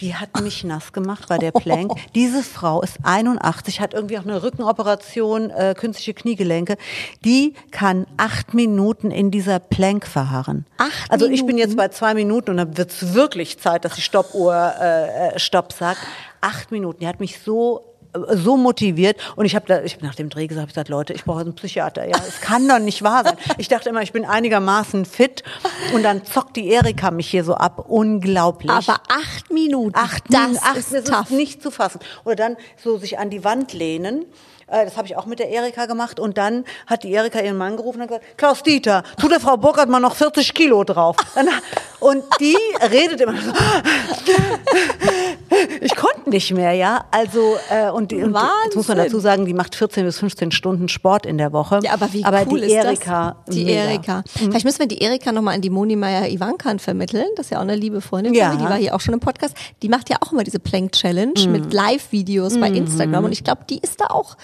Die hat mich nass gemacht bei der Plank. Diese Frau ist 81, hat irgendwie auch eine Rückenoperation, äh, künstliche Kniegelenke. Die kann acht Minuten in dieser Plank verharren. Acht also ich bin Minuten? jetzt bei zwei Minuten und dann wird's wirklich Zeit, dass die Stoppuhr äh, äh, Stopp sagt. Acht Minuten. Die hat mich so äh, so motiviert und ich habe ich hab nach dem Dreh gesagt, hab gesagt, Leute, ich brauche einen Psychiater. Ja, es kann doch nicht wahr sein. Ich dachte immer, ich bin einigermaßen fit und dann zockt die Erika mich hier so ab. Unglaublich. Aber acht Minuten, Acht, das acht, ist das ist nicht zu fassen. Oder dann so sich an die Wand lehnen. Äh, Das habe ich auch mit der Erika gemacht. Und dann hat die Erika ihren Mann gerufen und gesagt, Klaus Dieter, tu der Frau Burkhardt mal noch 40 Kilo drauf. Und die redet immer so. Ich konnte nicht mehr, ja. Also äh, und, die, und die- jetzt muss man Wahnsinn. dazu sagen, die macht 14 bis 15 Stunden Sport in der Woche. Ja, aber wie aber cool die ist Erika, das? Die mega. Erika. Vielleicht müssen wir die Erika nochmal an die Moni Meyer Ivankan vermitteln. Das ist ja auch eine liebe Freundin Ja. Die war hier auch schon im Podcast. Die macht ja auch immer diese Plank Challenge Mhm. mit Live-Videos bei Instagram. Und ich glaube, die ist da auch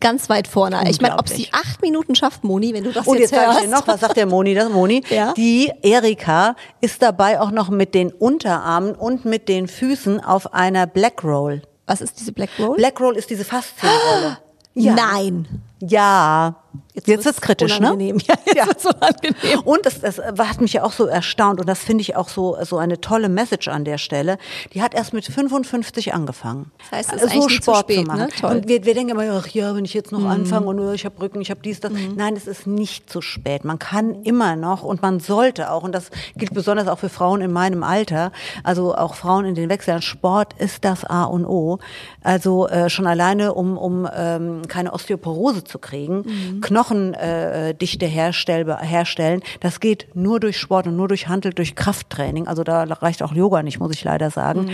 ganz weit vorne. Ich meine, ob sie acht Minuten schafft, Moni, wenn du das Und jetzt, jetzt sage hörst. ich dir noch, was sagt der Moni? Das Moni, Ja. die Erika ist dabei auch noch mit den Unterarmen und mit den Füßen auf einer Black Roll. Was ist diese Black Roll? Black Roll ist diese Faszienrolle. Nein. Ja. Jetzt, wird's wird's kritisch, unangenehm. ne? Ja, jetzt wird's unangenehm. Und das, das hat mich ja auch so erstaunt und das finde ich auch so, so eine tolle Message an der Stelle. Die hat erst mit 55 angefangen. Das heißt, es ist so eigentlich nie zu Sport spät, zu machen. ne? Toll. Und wir, wir denken immer, ach ja, wenn ich jetzt noch Mhm. anfange und ich habe Rücken, ich habe dies, das. Nein, es ist nicht zu spät. Man kann immer noch und man sollte auch, und das gilt besonders auch für Frauen in meinem Alter, also auch Frauen in den Wechseln, Sport ist das A und O. Also äh, schon alleine, um, um ähm, keine Osteoporose zu kriegen, Mhm. Knochendichte äh, herstellbar, herstellen, das geht nur durch Sport und nur durch Handel, durch Krafttraining. Also da reicht auch Yoga nicht, muss ich leider sagen.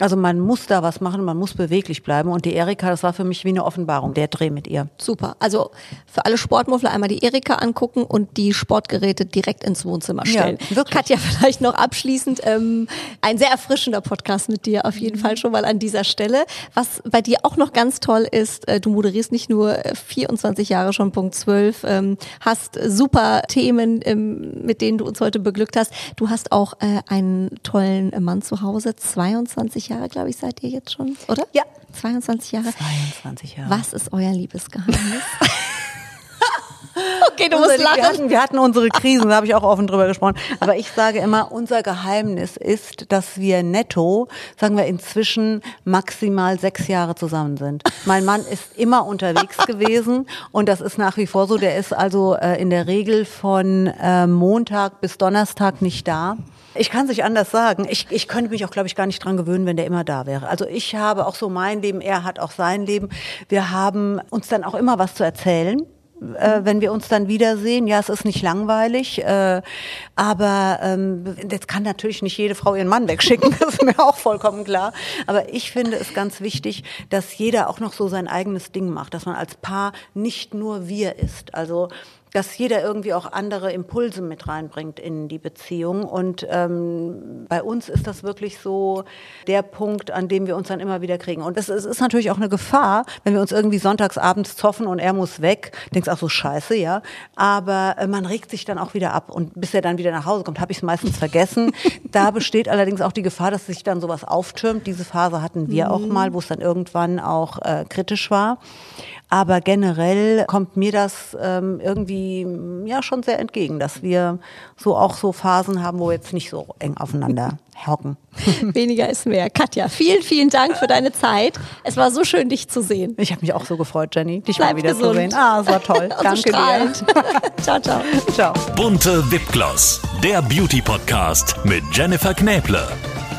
Also man muss da was machen, man muss beweglich bleiben. Und die Erika, das war für mich wie eine Offenbarung, der Dreh mit ihr. Super. Also für alle Sportmuffler einmal die Erika angucken und die Sportgeräte direkt ins Wohnzimmer stellen. Ja, wirklich. Katja, vielleicht noch abschließend ähm, ein sehr erfrischender Podcast mit dir auf Mhm. jeden Fall schon mal an dieser Stelle. Was bei dir auch noch ganz toll ist, äh, du moderierst nicht nur äh, 24 Jahre schon Punkt 12, ähm, hast super Themen, ähm, mit denen du uns heute beglückt hast. Du hast auch äh, einen tollen Mann zu Hause, 22 Jahre, glaube ich, seid ihr jetzt schon, oder? Ja. 22 Jahre. 22 Jahre. Was ist euer Liebesgeheimnis? okay, du musst wir, lachen. hatten, wir hatten unsere Krisen, da habe ich auch offen drüber gesprochen. Aber ich sage immer, unser Geheimnis ist, dass wir netto, sagen wir inzwischen maximal sechs Jahre zusammen sind. Mein Mann ist immer unterwegs gewesen und das ist nach wie vor so. Der ist also äh, in der Regel von äh, Montag bis Donnerstag nicht da. Ich kann es nicht anders sagen. Ich, ich könnte mich auch, glaube ich, gar nicht dran gewöhnen, wenn der immer da wäre. Also ich habe auch so mein Leben, er hat auch sein Leben. Wir haben uns dann auch immer was zu erzählen äh, wenn wir uns dann wiedersehen. Ja, es ist nicht langweilig, äh, aber ähm, jetzt kann natürlich nicht jede Frau ihren Mann wegschicken, das ist mir auch vollkommen klar. Aber ich finde es ganz wichtig, dass jeder auch noch so sein eigenes Ding macht, dass man als Paar nicht nur wir ist. Also dass jeder irgendwie auch andere Impulse mit reinbringt in die Beziehung. Und ähm, bei uns ist das wirklich so der Punkt, an dem wir uns dann immer wieder kriegen. Und es ist, natürlich auch eine Gefahr, wenn wir uns irgendwie sonntags abends zoffen und er muss weg. Denkst auch so scheiße, ja. Aber äh, man regt sich dann auch wieder ab. Und bis er dann wieder nach Hause kommt, habe ich es meistens vergessen. da besteht allerdings auch die Gefahr, dass sich dann sowas auftürmt. Diese Phase hatten wir auch mal, wo es dann irgendwann auch äh, kritisch war. Aber generell kommt mir das ähm, irgendwie mm, ja schon sehr entgegen, dass wir so auch so Phasen haben, wo wir jetzt nicht so eng aufeinander hocken. Weniger ist mehr. Katja, vielen, vielen Dank für deine Zeit. Es war so schön, dich zu sehen. Ich habe mich auch so gefreut, Jenny, dich Bleib mal wieder gesund. zu sehen. Ah, es war toll. Und so Danke dir. ciao, ciao. Ciao. Bunte Wipgloss, der Beauty Podcast mit Jennifer Knäble.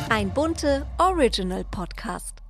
Ein bunte Original Podcast.